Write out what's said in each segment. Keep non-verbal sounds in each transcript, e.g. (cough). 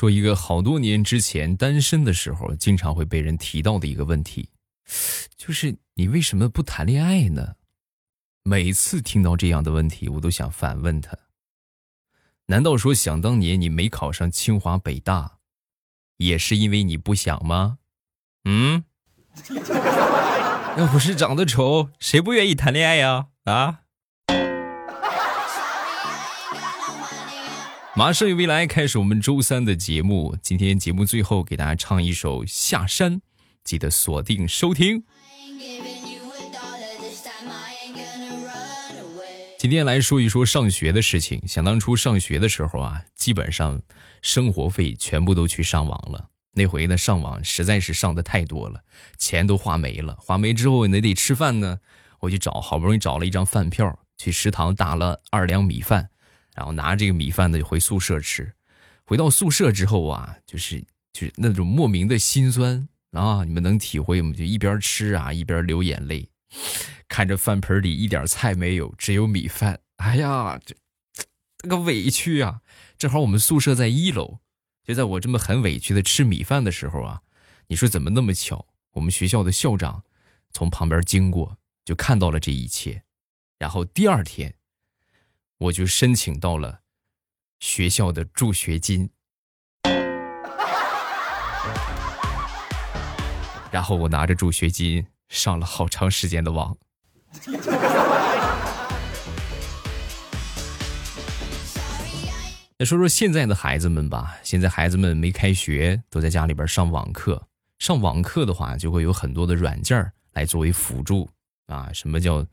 说一个好多年之前单身的时候，经常会被人提到的一个问题，就是你为什么不谈恋爱呢？每次听到这样的问题，我都想反问他：难道说想当年你没考上清华北大，也是因为你不想吗？嗯？(laughs) 要不是长得丑，谁不愿意谈恋爱呀？啊？马上与未来开始我们周三的节目。今天节目最后给大家唱一首《下山》，记得锁定收听。今天来说一说上学的事情。想当初上学的时候啊，基本上生活费全部都去上网了。那回呢，上网实在是上的太多了，钱都花没了。花没之后，你得吃饭呢。我去找，好不容易找了一张饭票，去食堂打了二两米饭。然后拿这个米饭呢，就回宿舍吃。回到宿舍之后啊，就是就是那种莫名的心酸啊，你们能体会吗？就一边吃啊，一边流眼泪，看着饭盆里一点菜没有，只有米饭。哎呀，这那个委屈啊！正好我们宿舍在一楼，就在我这么很委屈的吃米饭的时候啊，你说怎么那么巧？我们学校的校长从旁边经过，就看到了这一切。然后第二天。我就申请到了学校的助学金，然后我拿着助学金上了好长时间的网。那说说现在的孩子们吧，现在孩子们没开学，都在家里边上网课。上网课的话，就会有很多的软件来作为辅助啊。什么叫？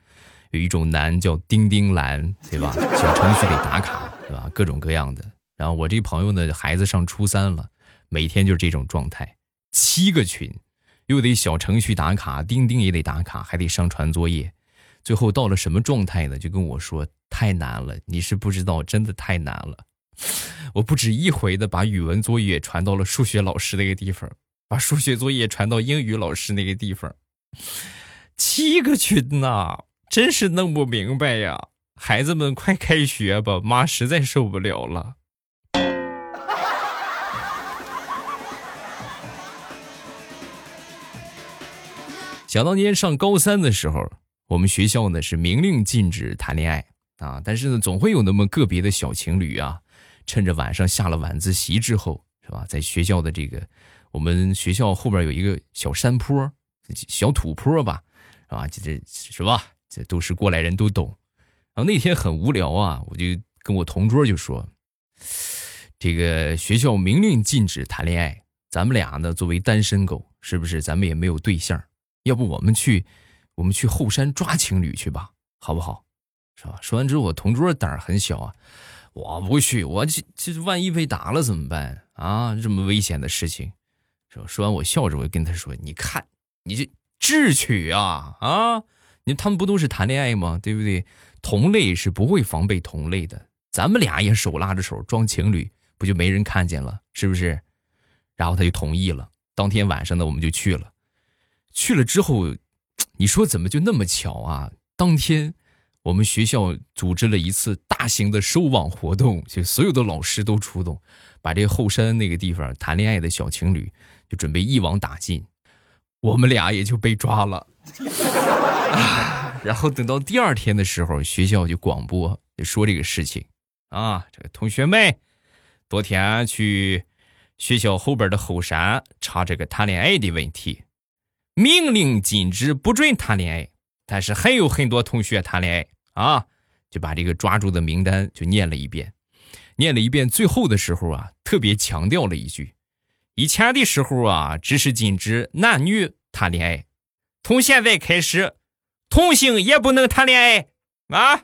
有一种难叫钉钉难，对吧？小程序得打卡，对吧？各种各样的。然后我这朋友呢，孩子上初三了，每天就是这种状态，七个群，又得小程序打卡，钉钉也得打卡，还得上传作业。最后到了什么状态呢？就跟我说太难了，你是不知道，真的太难了。我不止一回的把语文作业传到了数学老师那个地方，把数学作业传到英语老师那个地方，七个群呐！真是弄不明白呀！孩子们快开学吧，妈实在受不了了。想当年上高三的时候，我们学校呢是明令禁止谈恋爱啊，但是呢总会有那么个别的小情侣啊，趁着晚上下了晚自习之后，是吧，在学校的这个我们学校后边有一个小山坡、小土坡吧，啊，这这是吧？这都是过来人都懂，然后那天很无聊啊，我就跟我同桌就说：“这个学校明令禁止谈恋爱，咱们俩呢作为单身狗，是不是？咱们也没有对象，要不我们去，我们去后山抓情侣去吧，好不好？是吧？”说完之后，我同桌胆儿很小啊，我不去，我这这万一被打了怎么办啊？这么危险的事情，是吧？说完，我笑着我就跟他说：“你看，你这智取啊啊！”你他们不都是谈恋爱吗？对不对？同类是不会防备同类的。咱们俩也手拉着手装情侣，不就没人看见了？是不是？然后他就同意了。当天晚上呢，我们就去了。去了之后，你说怎么就那么巧啊？当天我们学校组织了一次大型的收网活动，就所有的老师都出动，把这后山那个地方谈恋爱的小情侣就准备一网打尽。我们俩也就被抓了。啊，(laughs) 然后等到第二天的时候，学校就广播就说这个事情，啊，这个同学们，昨天去学校后边的后山查这个谈恋爱的问题，明令禁止不准谈恋爱，但是还有很多同学谈恋爱啊，就把这个抓住的名单就念了一遍，念了一遍，最后的时候啊，特别强调了一句，以前的时候啊，只是禁止男女谈恋爱。从现在开始，同性也不能谈恋爱啊！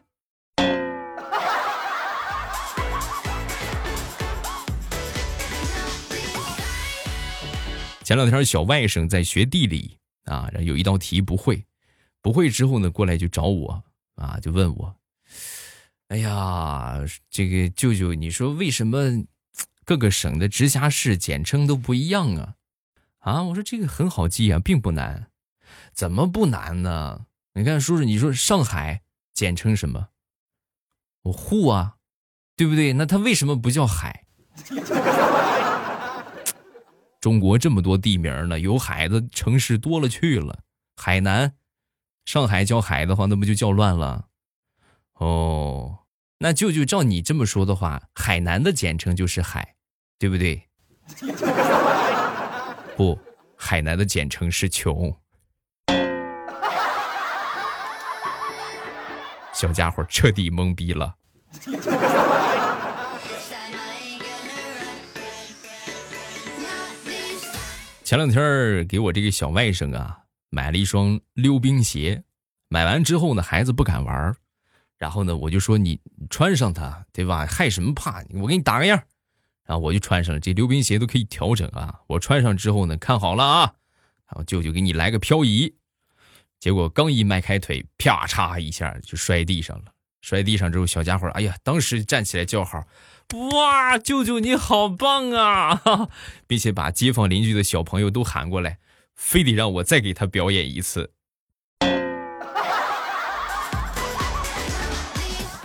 (laughs) 前两天小外甥在学地理啊，然后有一道题不会，不会之后呢，过来就找我啊，就问我：“哎呀，这个舅舅，你说为什么各个省的直辖市简称都不一样啊？”啊，我说这个很好记啊，并不难。怎么不难呢？你看，叔叔，你说上海简称什么？我沪啊，对不对？那它为什么不叫海？(laughs) 中国这么多地名呢，有海的城市多了去了。海南，上海叫海的话，那不就叫乱了？哦，那舅舅照你这么说的话，海南的简称就是海，对不对？(laughs) 不，海南的简称是穷。小家伙 (laughs) 彻底懵逼了。前两天给我这个小外甥啊买了一双溜冰鞋，买完之后呢，孩子不敢玩然后呢，我就说你穿上它，对吧？害什么怕？我给你打个样然后我就穿上了。这溜冰鞋都可以调整啊。我穿上之后呢，看好了啊，然后舅舅给你来个漂移。结果刚一迈开腿，啪嚓一下就摔地上了。摔地上之后，小家伙，哎呀，当时站起来叫好，哇，舅舅你好棒啊！(laughs) 并且把街坊邻居的小朋友都喊过来，非得让我再给他表演一次。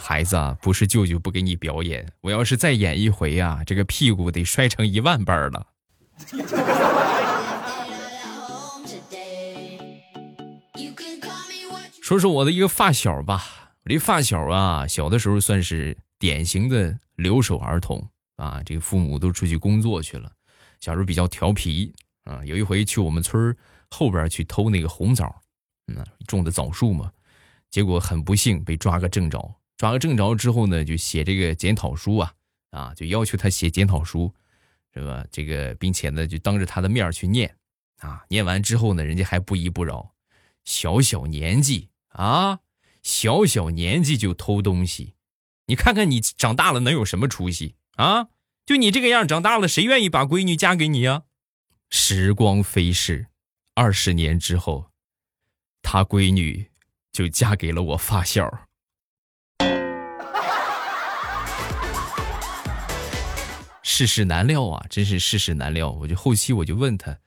孩子啊，不是舅舅不给你表演，我要是再演一回呀，这个屁股得摔成一万瓣了。说说我的一个发小吧，我这发小啊，小的时候算是典型的留守儿童啊，这个父母都出去工作去了，小时候比较调皮啊。有一回去我们村后边去偷那个红枣，嗯，种的枣树嘛，结果很不幸被抓个正着，抓个正着之后呢，就写这个检讨书啊，啊，就要求他写检讨书，是吧？这个并且呢，就当着他的面去念，啊，念完之后呢，人家还不依不饶，小小年纪。啊，小小年纪就偷东西，你看看你长大了能有什么出息啊？就你这个样，长大了谁愿意把闺女嫁给你啊？时光飞逝，二十年之后，他闺女就嫁给了我发小。世事难料啊，真是世事难料。我就后期我就问他，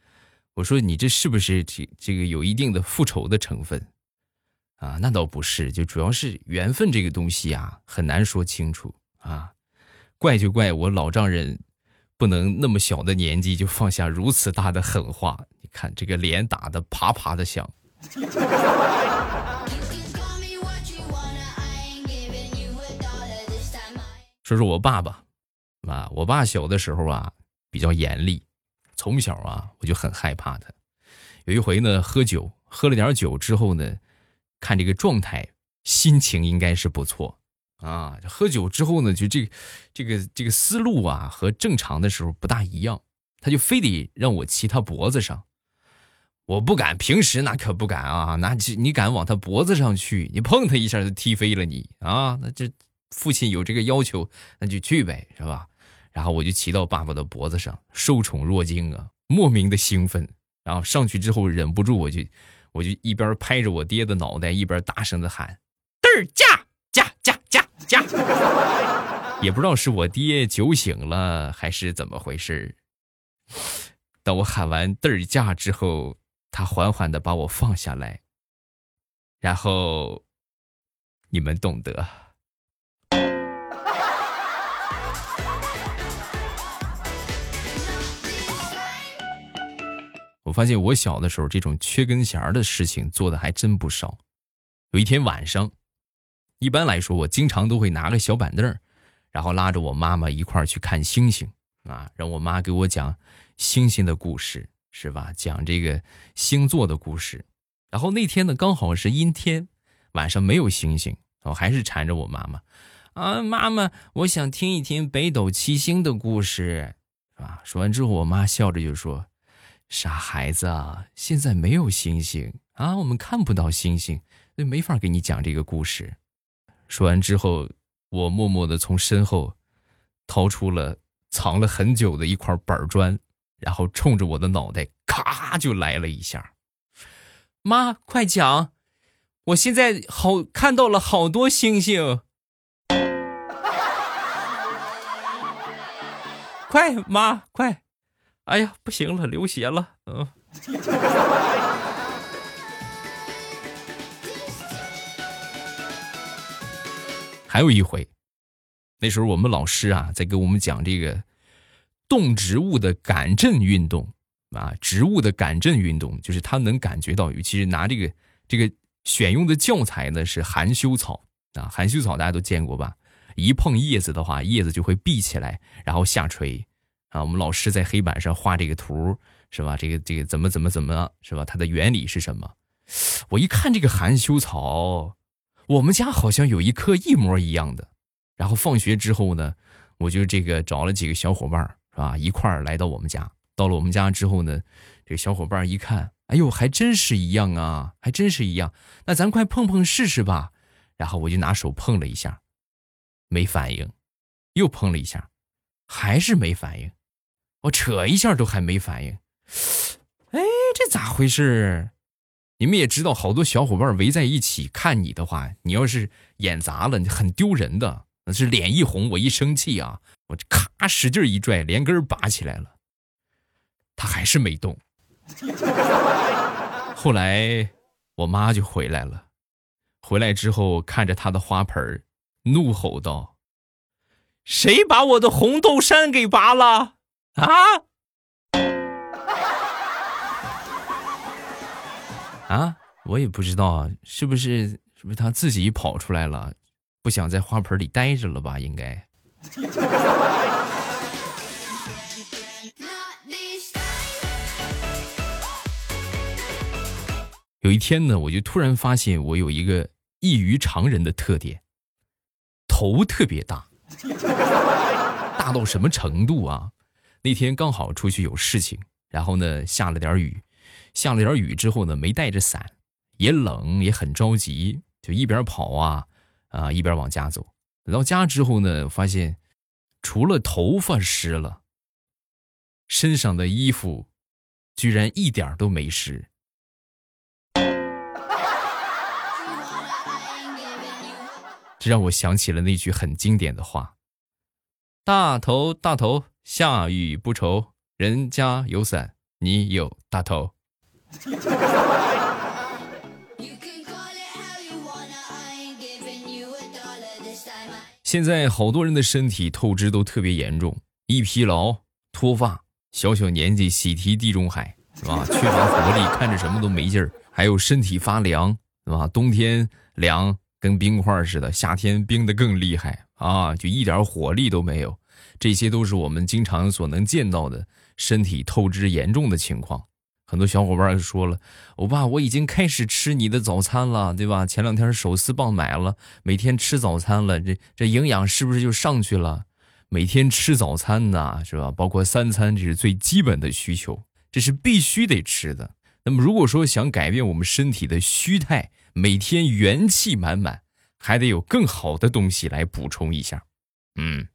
我说你这是不是这这个有一定的复仇的成分？啊，那倒不是，就主要是缘分这个东西啊，很难说清楚啊。怪就怪我老丈人，不能那么小的年纪就放下如此大的狠话。你看这个脸打的啪啪的响。(laughs) 说说我爸爸，啊，我爸小的时候啊比较严厉，从小啊我就很害怕他。有一回呢，喝酒喝了点酒之后呢。看这个状态，心情应该是不错啊。喝酒之后呢，就这个、这个、这个思路啊，和正常的时候不大一样。他就非得让我骑他脖子上，我不敢，平时那可不敢啊。那你敢往他脖子上去，你碰他一下就踢飞了你啊。那这父亲有这个要求，那就去呗，是吧？然后我就骑到爸爸的脖子上，受宠若惊啊，莫名的兴奋。然后上去之后，忍不住我就。我就一边拍着我爹的脑袋，一边大声的喊：“嘚儿驾驾驾驾驾！”也不知道是我爹酒醒了还是怎么回事当我喊完“嘚儿驾”之后，他缓缓的把我放下来，然后你们懂得。我发现我小的时候这种缺根弦的事情做的还真不少。有一天晚上，一般来说我经常都会拿个小板凳，然后拉着我妈妈一块儿去看星星啊，让我妈给我讲星星的故事，是吧？讲这个星座的故事。然后那天呢，刚好是阴天，晚上没有星星，我还是缠着我妈妈啊，妈妈，我想听一听北斗七星的故事，是吧？说完之后，我妈笑着就说。傻孩子啊，现在没有星星啊，我们看不到星星，那没法给你讲这个故事。说完之后，我默默的从身后掏出了藏了很久的一块板砖，然后冲着我的脑袋咔就来了一下。妈，快讲！我现在好看到了好多星星。快，妈，快！哎呀，不行了，流血了。嗯。(laughs) 还有一回，那时候我们老师啊，在给我们讲这个动植物的感震运动啊，植物的感震运动，就是它能感觉到，尤其是拿这个这个选用的教材呢是含羞草啊，含羞草大家都见过吧？一碰叶子的话，叶子就会闭起来，然后下垂啊。我们老师在黑板上画这个图是吧？这个这个怎么怎么怎么是吧？它的原理是什么？我一看这个含羞草，我们家好像有一棵一模一样的。然后放学之后呢，我就这个找了几个小伙伴是吧？一块儿来到我们家。到了我们家之后呢，这个小伙伴一看，哎呦，还真是一样啊，还真是一样。那咱快碰碰试试吧。然后我就拿手碰了一下，没反应，又碰了一下，还是没反应。我扯一下都还没反应。哎，这咋回事？你们也知道，好多小伙伴围在一起看你的话，你要是演砸了，你很丢人的。那是脸一红，我一生气啊，我这咔使劲一拽，连根拔起来了。他还是没动。后来我妈就回来了，回来之后看着他的花盆怒吼道：“谁把我的红豆杉给拔了？啊？啊？我也不知道啊，是不是是不是他自己跑出来了，不想在花盆里待着了吧？应该。”有一天呢，我就突然发现我有一个异于常人的特点，头特别大，大到什么程度啊？那天刚好出去有事情，然后呢下了点雨，下了点雨之后呢没带着伞，也冷也很着急，就一边跑啊啊一边往家走。等到家之后呢，发现除了头发湿了，身上的衣服居然一点都没湿。这让我想起了那句很经典的话：“大头大头，下雨不愁，人家有伞，你有大头。”现在好多人的身体透支都特别严重，易疲劳、脱发，小小年纪喜提地中海，是吧？缺乏活力，看着什么都没劲儿，还有身体发凉，是吧？冬天凉。跟冰块似的，夏天冰的更厉害啊，就一点火力都没有。这些都是我们经常所能见到的身体透支严重的情况。很多小伙伴就说了：“欧巴，我已经开始吃你的早餐了，对吧？前两天手撕棒买了，每天吃早餐了，这这营养是不是就上去了？每天吃早餐呢，是吧？包括三餐，这是最基本的需求，这是必须得吃的。那么，如果说想改变我们身体的虚态，每天元气满满，还得有更好的东西来补充一下。嗯，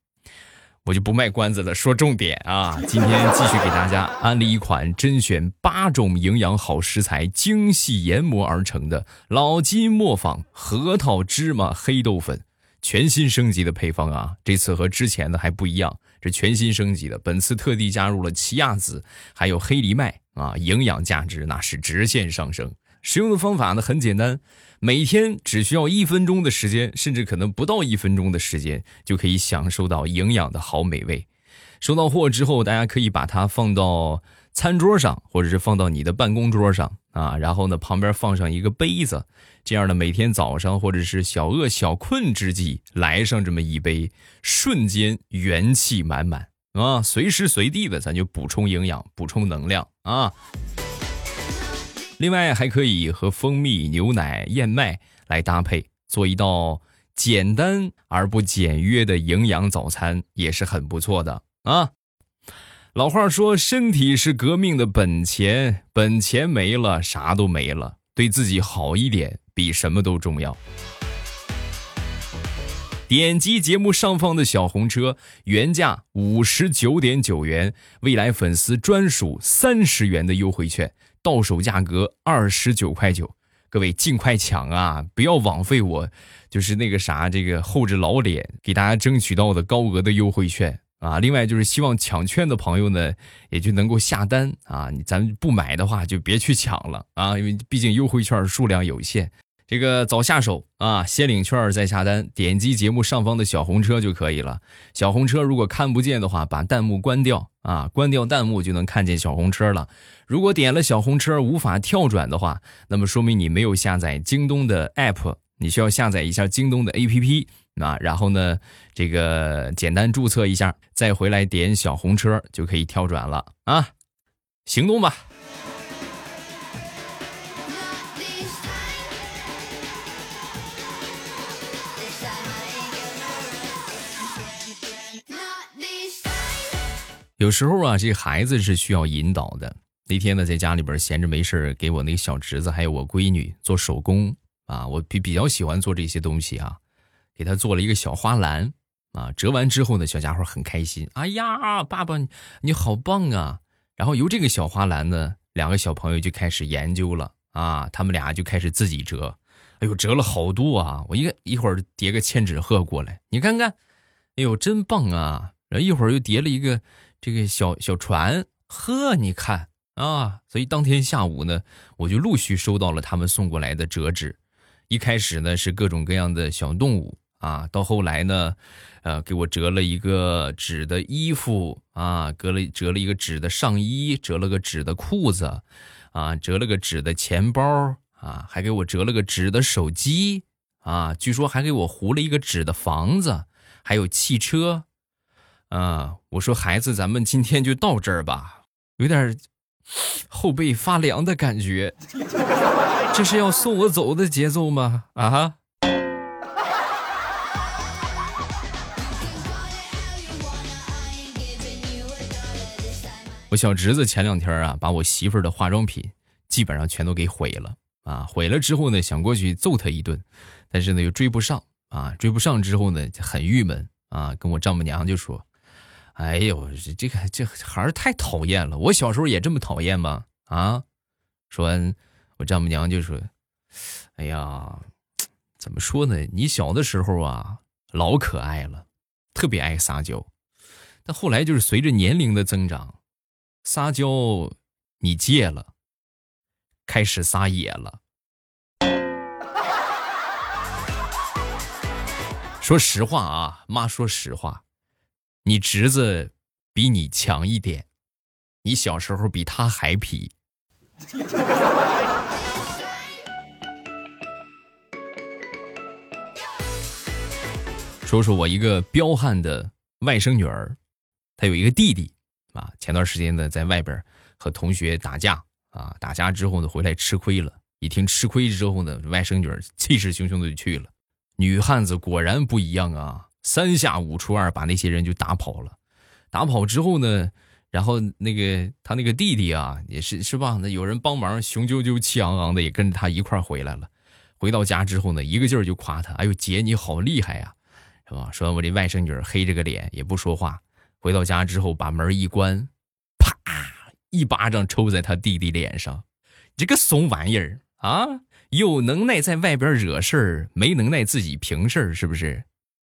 我就不卖关子了，说重点啊！(laughs) 今天继续给大家安利一款甄选八种营养好食材精细研磨而成的老金磨坊核桃芝麻黑豆粉，全新升级的配方啊！这次和之前的还不一样，这全新升级的。本次特地加入了奇亚籽，还有黑藜麦啊，营养价值那是直线上升。使用的方法呢很简单，每天只需要一分钟的时间，甚至可能不到一分钟的时间，就可以享受到营养的好美味。收到货之后，大家可以把它放到餐桌上，或者是放到你的办公桌上啊。然后呢，旁边放上一个杯子，这样呢，每天早上或者是小饿小困之际，来上这么一杯，瞬间元气满满啊！随时随地的，咱就补充营养，补充能量啊。另外还可以和蜂蜜、牛奶、燕麦来搭配，做一道简单而不简约的营养早餐，也是很不错的啊。老话说，身体是革命的本钱，本钱没了，啥都没了。对自己好一点，比什么都重要。点击节目上方的小红车，原价五十九点九元，未来粉丝专属三十元的优惠券。到手价格二十九块九，各位尽快抢啊！不要枉费我，就是那个啥，这个厚着老脸给大家争取到的高额的优惠券啊！另外就是希望抢券的朋友呢，也就能够下单啊！你咱不买的话就别去抢了啊，因为毕竟优惠券数量有限。这个早下手啊，先领券再下单，点击节目上方的小红车就可以了。小红车如果看不见的话，把弹幕关掉啊，关掉弹幕就能看见小红车了。如果点了小红车无法跳转的话，那么说明你没有下载京东的 app，你需要下载一下京东的 app 啊，然后呢，这个简单注册一下，再回来点小红车就可以跳转了啊，行动吧。有时候啊，这孩子是需要引导的。那天呢，在家里边闲着没事给我那个小侄子还有我闺女做手工啊，我比比较喜欢做这些东西啊，给他做了一个小花篮啊，折完之后呢，小家伙很开心。哎呀，爸爸你好棒啊！然后由这个小花篮呢，两个小朋友就开始研究了啊，他们俩就开始自己折。哎呦，折了好多啊！我一个一会儿叠个千纸鹤过来，你看看，哎呦，真棒啊！然后一会儿又叠了一个。这个小小船，呵，你看啊，所以当天下午呢，我就陆续收到了他们送过来的折纸。一开始呢是各种各样的小动物啊，到后来呢，呃，给我折了一个纸的衣服啊，折了折了一个纸的上衣，折了个纸的裤子，啊，折了个纸的钱包啊，还给我折了个纸的手机啊，据说还给我糊了一个纸的房子，还有汽车。啊，我说孩子，咱们今天就到这儿吧，有点后背发凉的感觉，这是要送我走的节奏吗？啊！我小侄子前两天啊，把我媳妇儿的化妆品基本上全都给毁了啊！毁了之后呢，想过去揍他一顿，但是呢又追不上啊！追不上之后呢就，很郁闷啊，跟我丈母娘就说。哎呦，这这个这孩儿太讨厌了！我小时候也这么讨厌吗？啊，说完，我丈母娘就说：“哎呀，怎么说呢？你小的时候啊，老可爱了，特别爱撒娇。但后来就是随着年龄的增长，撒娇你戒了，开始撒野了。(laughs) 说实话啊，妈，说实话。”你侄子比你强一点，你小时候比他还皮。(laughs) 说说我一个彪悍的外甥女儿，她有一个弟弟啊。前段时间呢，在外边和同学打架啊，打架之后呢，回来吃亏了。一听吃亏之后呢，外甥女儿气势汹汹的就去了。女汉子果然不一样啊。三下五除二把那些人就打跑了，打跑之后呢，然后那个他那个弟弟啊，也是是吧？那有人帮忙，雄赳赳气昂昂的也跟着他一块回来了。回到家之后呢，一个劲儿就夸他：“哎呦，姐你好厉害呀，是吧？”说我这外甥女黑着个脸也不说话。回到家之后把门一关，啪一巴掌抽在他弟弟脸上：“你这个怂玩意儿啊，有能耐在外边惹事儿，没能耐自己平事儿，是不是？”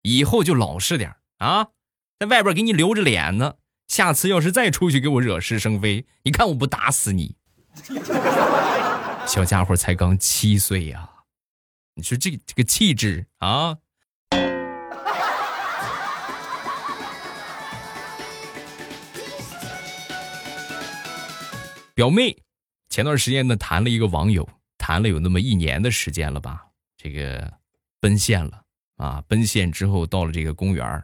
以后就老实点啊，在外边给你留着脸呢。下次要是再出去给我惹是生非，你看我不打死你！(laughs) 小家伙才刚七岁呀，你说这这个气质啊！表妹前段时间呢谈了一个网友，谈了有那么一年的时间了吧，这个奔现了。啊，奔现之后到了这个公园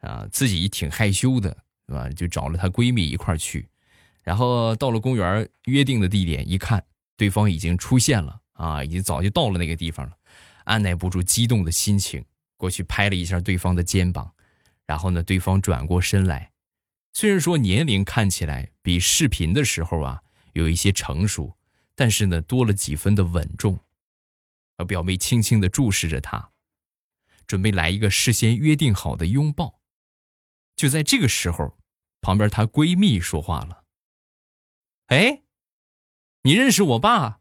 啊，自己挺害羞的，是吧？就找了她闺蜜一块去，然后到了公园约定的地点，一看对方已经出现了啊，已经早就到了那个地方了，按耐不住激动的心情，过去拍了一下对方的肩膀，然后呢，对方转过身来，虽然说年龄看起来比视频的时候啊有一些成熟，但是呢，多了几分的稳重，而表妹轻轻的注视着他。准备来一个事先约定好的拥抱，就在这个时候，旁边她闺蜜说话了：“哎，你认识我爸？”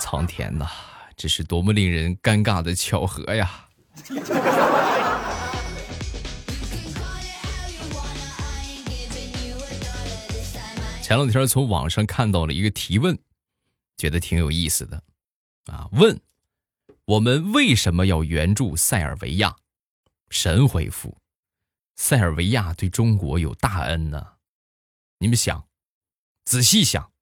苍天呐，这是多么令人尴尬的巧合呀！前两天从网上看到了一个提问，觉得挺有意思的，啊，问我们为什么要援助塞尔维亚？神回复：塞尔维亚对中国有大恩呢。你们想，仔细想，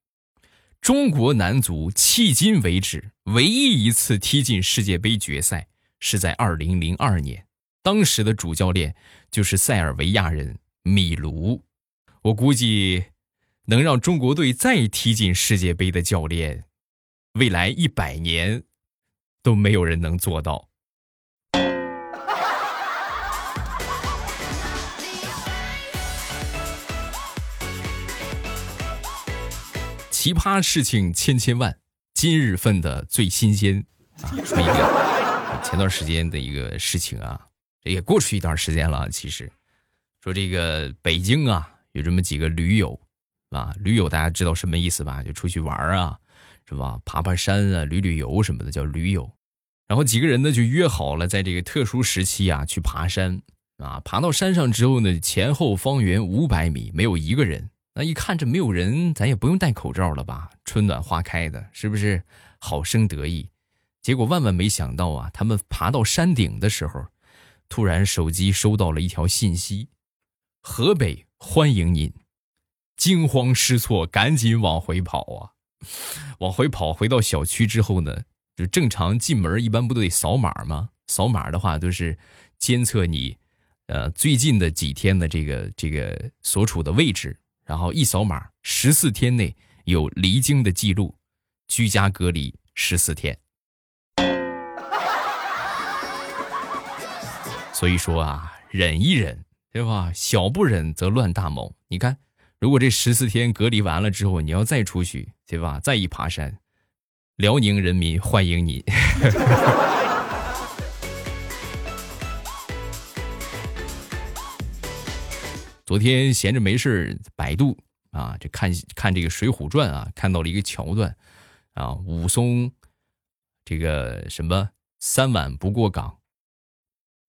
中国男足迄今为止唯一一次踢进世界杯决赛是在二零零二年，当时的主教练就是塞尔维亚人米卢。我估计。能让中国队再踢进世界杯的教练，未来一百年都没有人能做到。奇葩事情千千万，今日份的最新鲜啊！说一个前段时间的一个事情啊，也过去一段时间了。其实说这个北京啊，有这么几个驴友。啊，驴友大家知道什么意思吧？就出去玩啊，是吧？爬爬山啊，旅旅游什么的叫驴友。然后几个人呢就约好了，在这个特殊时期啊去爬山啊。爬到山上之后呢，前后方圆五百米没有一个人。那一看这没有人，咱也不用戴口罩了吧？春暖花开的，是不是好生得意？结果万万没想到啊，他们爬到山顶的时候，突然手机收到了一条信息：河北欢迎您。惊慌失措，赶紧往回跑啊！(laughs) 往回跑，回到小区之后呢，就正常进门一般不都得扫码吗？扫码的话都是监测你，呃，最近的几天的这个这个所处的位置，然后一扫码，十四天内有离京的记录，居家隔离十四天。(laughs) 所以说啊，忍一忍，对吧？小不忍则乱大谋。你看。如果这十四天隔离完了之后，你要再出去，对吧？再一爬山，辽宁人民欢迎你。(laughs) 昨天闲着没事百度啊，这看看这个《水浒传》啊，看到了一个桥段啊，武松这个什么三碗不过岗，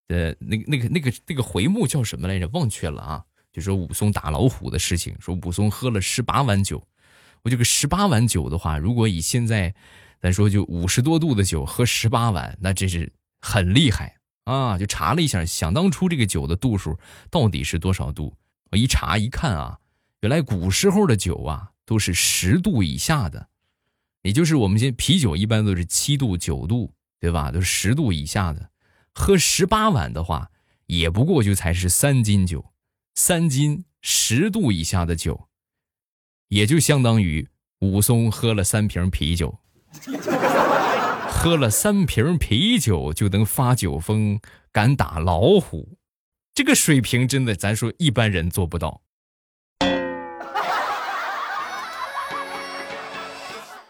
呃，那个那个那个那个回目叫什么来着？忘却了啊。就说武松打老虎的事情，说武松喝了十八碗酒，我这个十八碗酒的话，如果以现在，咱说就五十多度的酒喝十八碗，那真是很厉害啊！就查了一下，想当初这个酒的度数到底是多少度？我一查一看啊，原来古时候的酒啊都是十度以下的，也就是我们现啤酒一般都是七度九度，对吧？都是十度以下的，喝十八碗的话，也不过就才是三斤酒。三斤十度以下的酒，也就相当于武松喝了三瓶啤酒，喝了三瓶啤酒就能发酒疯，敢打老虎，这个水平真的，咱说一般人做不到。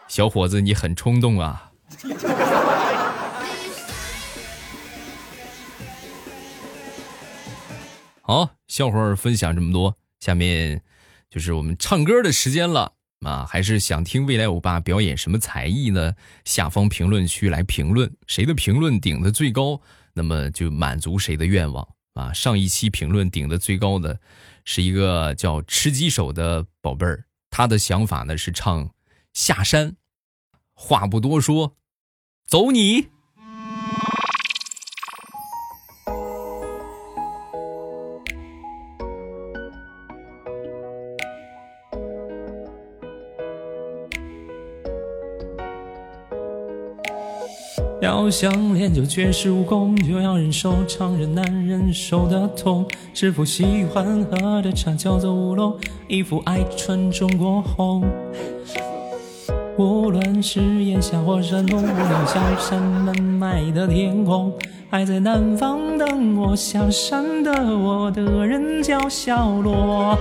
小伙子，你很冲动啊！好，笑话分享这么多，下面就是我们唱歌的时间了啊！还是想听未来欧巴表演什么才艺呢？下方评论区来评论，谁的评论顶的最高，那么就满足谁的愿望啊！上一期评论顶的最高的是一个叫吃鸡手的宝贝儿，他的想法呢是唱下山，话不多说，走你。要想练就绝世武功，就要忍受常人难忍受的痛。师傅喜欢喝的茶叫做乌龙，衣服爱穿中国红。无论是炎夏或山东，无论小山门外的天空，还在南方等我下山的我的人叫小罗。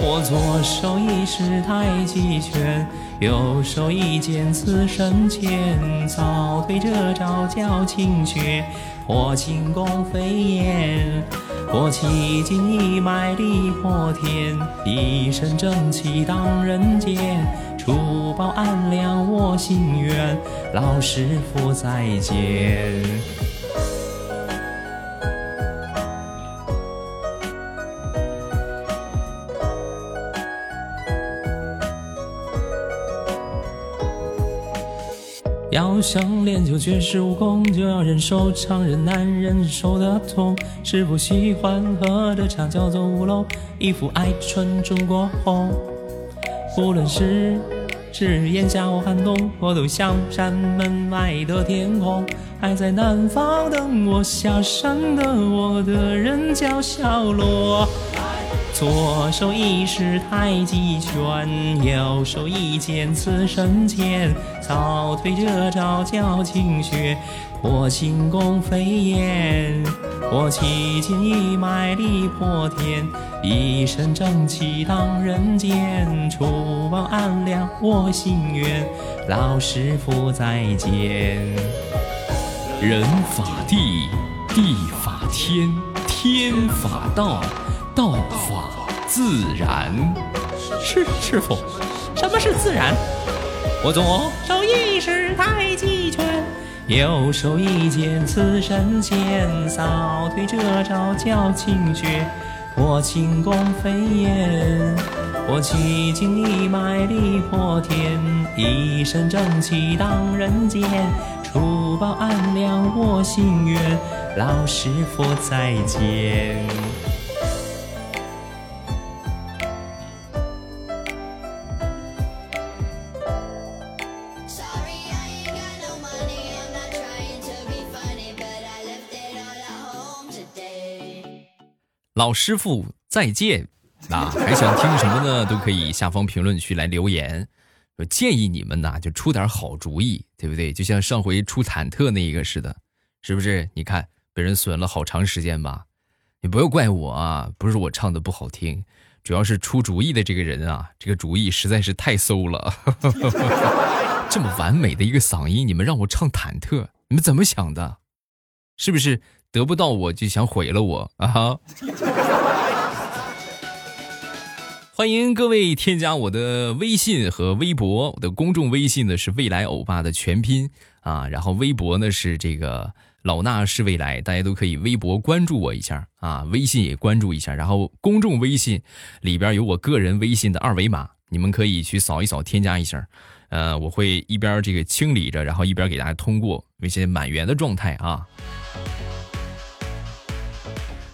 我左手一式太极拳。右手一剑刺身前，早推这招叫清绝，破轻功飞燕，破气劲一脉力破天，一身正气荡人间，除暴安良我心愿，老师傅再见。要想练就绝世武功，就要忍受常人难忍受的痛。师傅喜欢喝的茶叫做乌龙，一副爱穿中国红。无论是是炎夏或寒冬，我都像山门外的天空。还在南方等我下山的我的人叫小罗。左手一式太极拳，右手一剑刺身前，早退这招叫清穴，破轻功飞燕。我七剑一脉力破天，一身正气荡人间，除暴安良我心愿，老师傅再见。人法地，地法天，天法道。道法自然，师师傅，什么是自然？我左手一式太极拳，右手一剑刺身前，扫腿这招叫清雪，破轻功飞燕。我七剑一脉力破天，一身正气荡人间，除暴安良我心愿，老师傅再见。老师傅再见，啊，还想听什么呢？都可以下方评论区来留言。我建议你们呐，就出点好主意，对不对？就像上回出忐忑那一个似的，是不是？你看被人损了好长时间吧？你不要怪我啊，不是我唱的不好听，主要是出主意的这个人啊，这个主意实在是太馊了。(laughs) 这么完美的一个嗓音，你们让我唱忐忑，你们怎么想的？是不是？得不到我就想毁了我啊！欢迎各位添加我的微信和微博，我的公众微信呢是未来欧巴的全拼啊，然后微博呢是这个老衲是未来，大家都可以微博关注我一下啊，微信也关注一下，然后公众微信里边有我个人微信的二维码，你们可以去扫一扫添加一下，呃，我会一边这个清理着，然后一边给大家通过，那些满员的状态啊。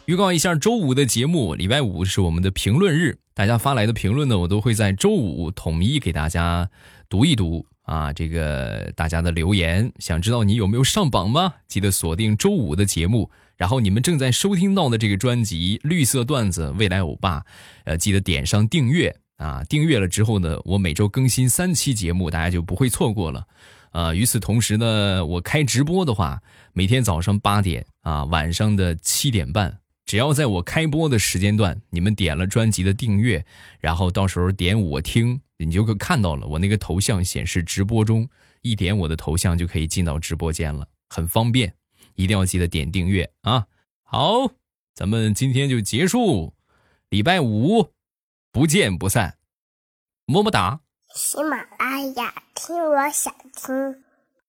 预告一下周五的节目，礼拜五是我们的评论日，大家发来的评论呢，我都会在周五统一给大家读一读啊。这个大家的留言，想知道你有没有上榜吗？记得锁定周五的节目，然后你们正在收听到的这个专辑《绿色段子未来欧巴》，呃，记得点上订阅啊。订阅了之后呢，我每周更新三期节目，大家就不会错过了。啊，与此同时呢，我开直播的话，每天早上八点啊，晚上的七点半。只要在我开播的时间段，你们点了专辑的订阅，然后到时候点我听，你就可看到了我那个头像显示直播中，一点我的头像就可以进到直播间了，很方便，一定要记得点订阅啊！好，咱们今天就结束，礼拜五不见不散，么么哒。喜马拉雅听，我想听。